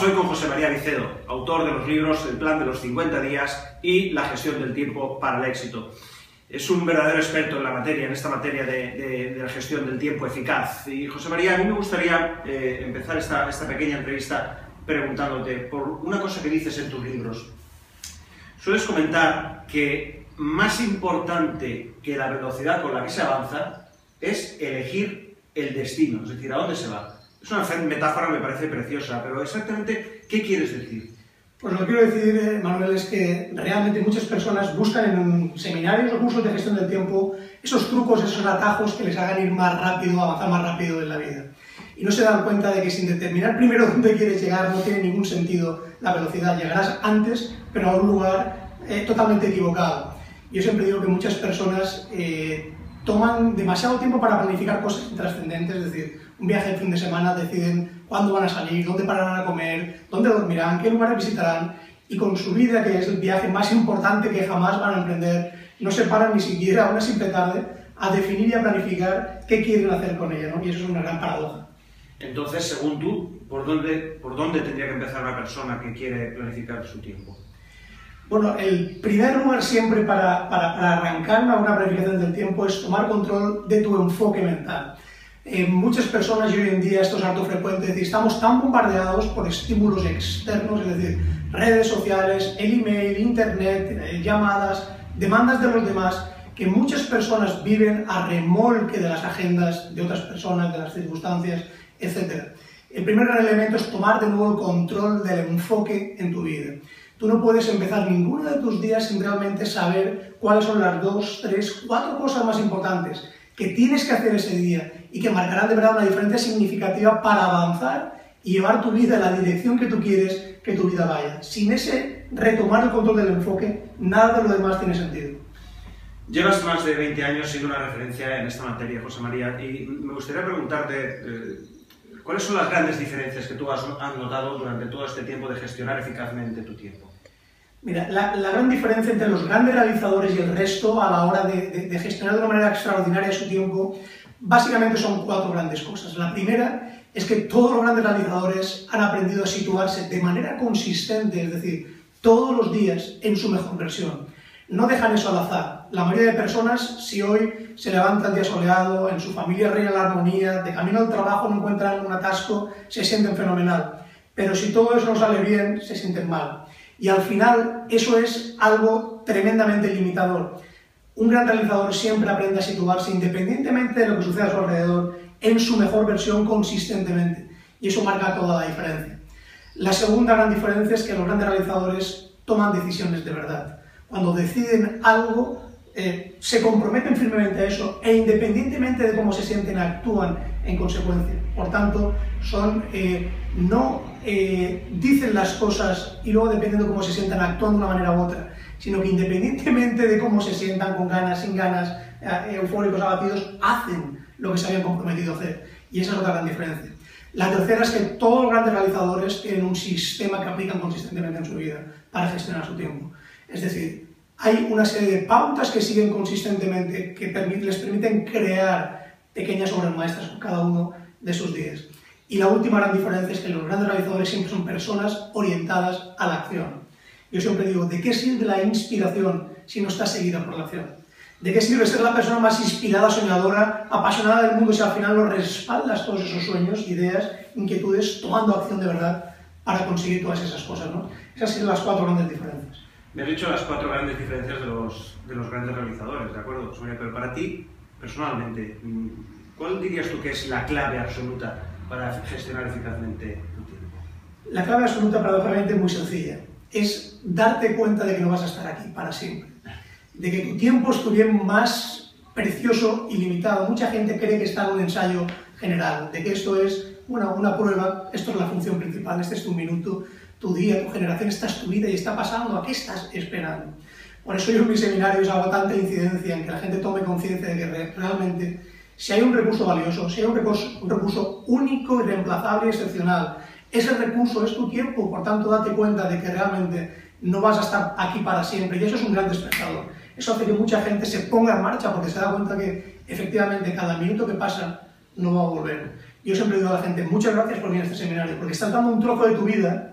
Caicedo, autor de los libros El plan de los 50 días y La gestión del tiempo para el éxito. Es un verdadero experto en la materia, en esta materia de, la gestión del tiempo eficaz. Y José María, a mí me gustaría eh, empezar esta, esta pequeña entrevista preguntándote por una cosa que dices en tus libros. Sueles comentar que más importante que la velocidad con la que se avanza es elegir el destino, es decir, a dónde se va. Es una metáfora, me parece preciosa, pero exactamente, ¿qué quieres decir? Pues lo que quiero decir, eh, Manuel, es que realmente muchas personas buscan en seminarios o cursos de gestión del tiempo esos trucos, esos atajos que les hagan ir más rápido, avanzar más rápido en la vida. Y no se dan cuenta de que sin determinar primero dónde quieres llegar no tiene ningún sentido la velocidad. Llegarás antes, pero a un lugar eh, totalmente equivocado. Yo siempre digo que muchas personas eh, toman demasiado tiempo para planificar cosas trascendentes, es decir, un viaje de fin de semana, deciden cuándo van a salir, dónde pararán a comer, dónde dormirán, qué lugares visitarán, y con su vida, que es el viaje más importante que jamás van a emprender, no se paran ni siquiera una simple tarde a definir y a planificar qué quieren hacer con ella, ¿no? y eso es una gran paradoja. Entonces, según tú, ¿por dónde, ¿por dónde tendría que empezar una persona que quiere planificar su tiempo? Bueno, el primer lugar siempre para, para, arrancar una buena planificación del tiempo es tomar control de tu enfoque mental. En muchas personas y hoy en día esto es harto frecuente, estamos tan bombardeados por estímulos externos, es decir, redes sociales, el email, internet, eh, llamadas, demandas de los demás, que muchas personas viven a remolque de las agendas de otras personas, de las circunstancias, etc. El primer elemento es tomar de nuevo el control del enfoque en tu vida. Tú no puedes empezar ninguno de tus días sin realmente saber cuáles son las dos, tres, cuatro cosas más importantes que tienes que hacer ese día y que marcarán de verdad una diferencia significativa para avanzar y llevar tu vida en la dirección que tú quieres que tu vida vaya. Sin ese retomar el control del enfoque, nada de lo demás tiene sentido. Llevas más de 20 años siendo una referencia en esta materia, José María, y me gustaría preguntarte eh, cuáles son las grandes diferencias que tú has notado durante todo este tiempo de gestionar eficazmente tu tiempo. Mira, la, gran diferencia entre los grandes realizadores y el resto a la hora de, gestionar de una manera extraordinaria su tiempo, básicamente son cuatro grandes cosas. La primera es que todos los grandes realizadores han aprendido a situarse de manera consistente, es decir, todos los días en su mejor versión. No dejan eso al azar. La mayoría de personas, si hoy se levanta el día soleado, en su familia reina la armonía, de camino al trabajo no encuentran un atasco, se sienten fenomenal. Pero si todo eso no sale bien, se sienten mal. Y al final eso es algo tremendamente limitador. Un gran realizador siempre aprende a situarse independientemente de lo que suceda a su alrededor en su mejor versión consistentemente. Y eso marca toda la diferencia. La segunda gran diferencia es que los grandes realizadores toman decisiones de verdad. Cuando deciden algo, eh, se comprometen firmemente a eso e independientemente de cómo se sienten, actúan en consecuencia. Por tanto, son, eh, no eh, dicen las cosas y luego dependiendo de cómo se sientan actúan de una manera u otra, sino que independientemente de cómo se sientan, con ganas, sin ganas, eh, eufóricos, abatidos, hacen lo que se habían comprometido a hacer. Y esa es otra gran diferencia. La tercera es que todos los grandes realizadores tienen un sistema que aplican consistentemente en su vida para gestionar su tiempo. Es decir, hay una serie de pautas que siguen consistentemente que les permiten crear pequeñas obras maestras con cada uno de sus días. Y la última gran diferencia es que los grandes realizadores siempre son personas orientadas a la acción. Yo siempre digo, ¿de qué sirve la inspiración si no está seguida por la acción? ¿De qué sirve ser la persona más inspirada, soñadora, apasionada del mundo si al final no respaldas todos esos sueños, ideas, inquietudes, tomando acción de verdad para conseguir todas esas cosas? ¿no? Esas son las cuatro grandes diferencias. Me has dicho las cuatro grandes diferencias de los, de los grandes realizadores, ¿de acuerdo, Sonia? Pero para ti, personalmente, ¿cuál dirías tú que es la clave absoluta para gestionar eficazmente tu tiempo? La clave absoluta, paradójicamente, es muy sencilla. Es darte cuenta de que no vas a estar aquí para siempre. De que tu tiempo es tu bien más precioso y limitado. Mucha gente cree que está en un ensayo general, de que esto es bueno, una prueba, esto es la función principal, este es tu minuto, tu día, tu generación, esta es tu vida y está pasando, ¿a qué estás esperando? Por eso yo en mis seminarios hago tanta incidencia en que la gente tome conciencia de que realmente si hay un recurso valioso, si hay un recurso, único, irreemplazable y excepcional, ese recurso es tu tiempo, por tanto date cuenta de que realmente no vas a estar aquí para siempre y eso es un gran despertador. Eso hace que mucha gente se ponga en marcha porque se da cuenta que efectivamente cada minuto que pasa no va a volver. Yo siempre digo a la gente, muchas gracias por venir a este seminario, porque estás dando un trozo de tu vida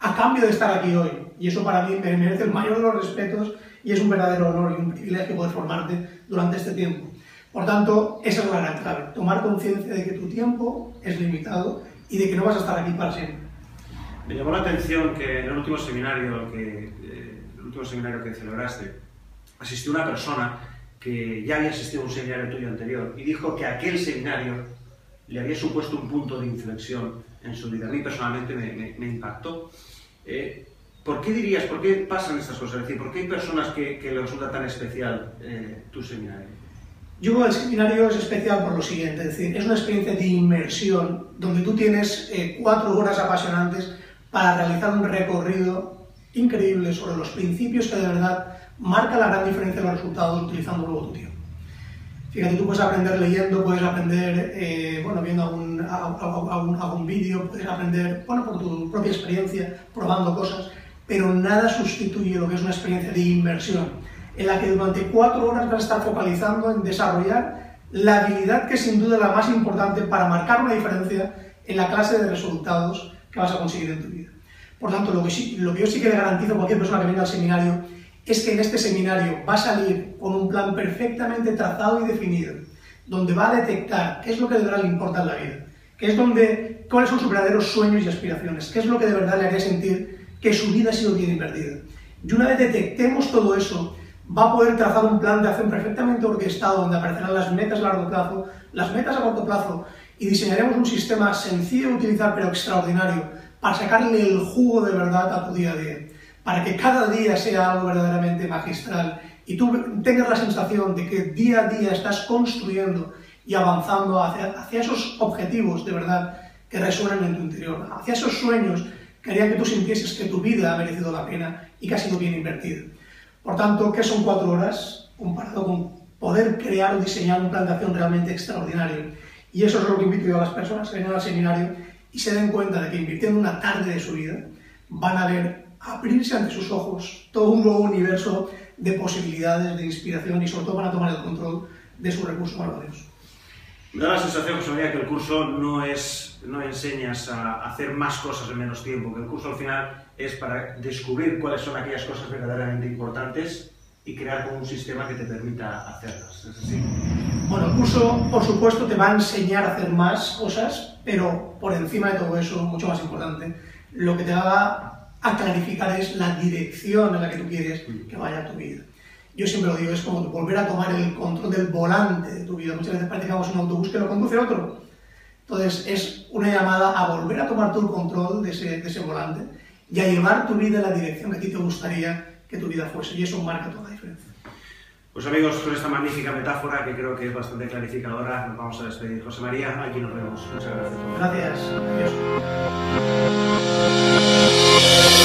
a cambio de estar aquí hoy. Y eso para mí me merece el mayor de los respetos y es un verdadero honor y un privilegio poder formarte durante este tiempo. Por tanto, esa es la gran clave, tomar conciencia de que tu tiempo es limitado y de que no vas a estar aquí para siempre. Me llamó la atención que en el último seminario que, eh, el último seminario que celebraste, asistió una persona que ya había asistido a un seminario tuyo anterior y dijo que aquel seminario le había supuesto un punto de inflexión en su vida. A mí personalmente me, impactó. Eh, ¿Por qué dirías, por qué pasan estas cosas? Es decir, ¿por qué hay personas que, que le resulta tan especial eh, tu seminario? Yo creo que el seminario es especial por lo siguiente, es decir, es una experiencia de inmersión donde tú tienes eh, cuatro horas apasionantes para realizar un recorrido increíble sobre los principios que de verdad marca la gran diferencia de los resultados utilizando luego tu tiempo. Fíjate, tú puedes aprender leyendo, puedes aprender eh, bueno, viendo algún, algún, algún vídeo, puedes aprender bueno, por tu propia experiencia, probando cosas, pero nada sustituye lo que es una experiencia de inmersión, en la que durante cuatro horas vas a estar focalizando en desarrollar la habilidad que sin duda es la más importante para marcar una diferencia en la clase de resultados que vas a conseguir en tu vida. Por tanto, lo que, sí, lo que yo sí que le garantizo a cualquier persona que venga al seminario es que en este seminario va a salir con un plan perfectamente trazado y definido, donde va a detectar qué es lo que de verdad le importa en la vida, qué es donde, cuáles son sus verdaderos sueños y aspiraciones, qué es lo que de verdad le haría sentir que su vida ha sido bien invertida. Y una vez detectemos todo eso, va a poder trazar un plan de acción perfectamente orquestado, donde aparecerán las metas a largo plazo, las metas a corto plazo, y diseñaremos un sistema sencillo de utilizar pero extraordinario para sacarle el jugo de verdad a tu día a día para que cada día sea algo verdaderamente magistral y tú tengas la sensación de que día a día estás construyendo y avanzando hacia, hacia esos objetivos de verdad que resuenan en tu interior, hacia esos sueños que harían que tú sintieses que tu vida ha merecido la pena y que ha sido bien invertida. Por tanto, ¿qué son cuatro horas comparado con poder crear o diseñar un plan de acción realmente extraordinario? Y eso es lo que invito yo a las personas que vengan al seminario y se den cuenta de que invirtiendo una tarde de su vida van a ver abrirse ante sus ojos todo un nuevo universo de posibilidades, de inspiración y sobre todo para tomar el control de sus recursos valiosos. Me da la sensación, José que el curso no es, no enseñas a hacer más cosas en menos tiempo, que el curso al final es para descubrir cuáles son aquellas cosas verdaderamente importantes y crear como un sistema que te permita hacerlas. ¿Es así? Bueno, el curso, por supuesto, te va a enseñar a hacer más cosas, pero por encima de todo eso, mucho más importante, lo que te va a clarificar es la dirección en la que tú quieres que vaya tu vida. Yo siempre lo digo, es como volver a tomar el control del volante de tu vida. Muchas veces practicamos un autobús que lo conduce otro. Entonces es una llamada a volver a tomar tú el control de ese, de ese volante y a llevar tu vida en la dirección que a ti te gustaría que tu vida fuese. Y eso marca toda la diferencia. Pues amigos, con esta magnífica metáfora que creo que es bastante clarificadora, nos vamos a despedir. José María, aquí nos vemos. Muchas gracias. Gracias. Adiós. Thank you.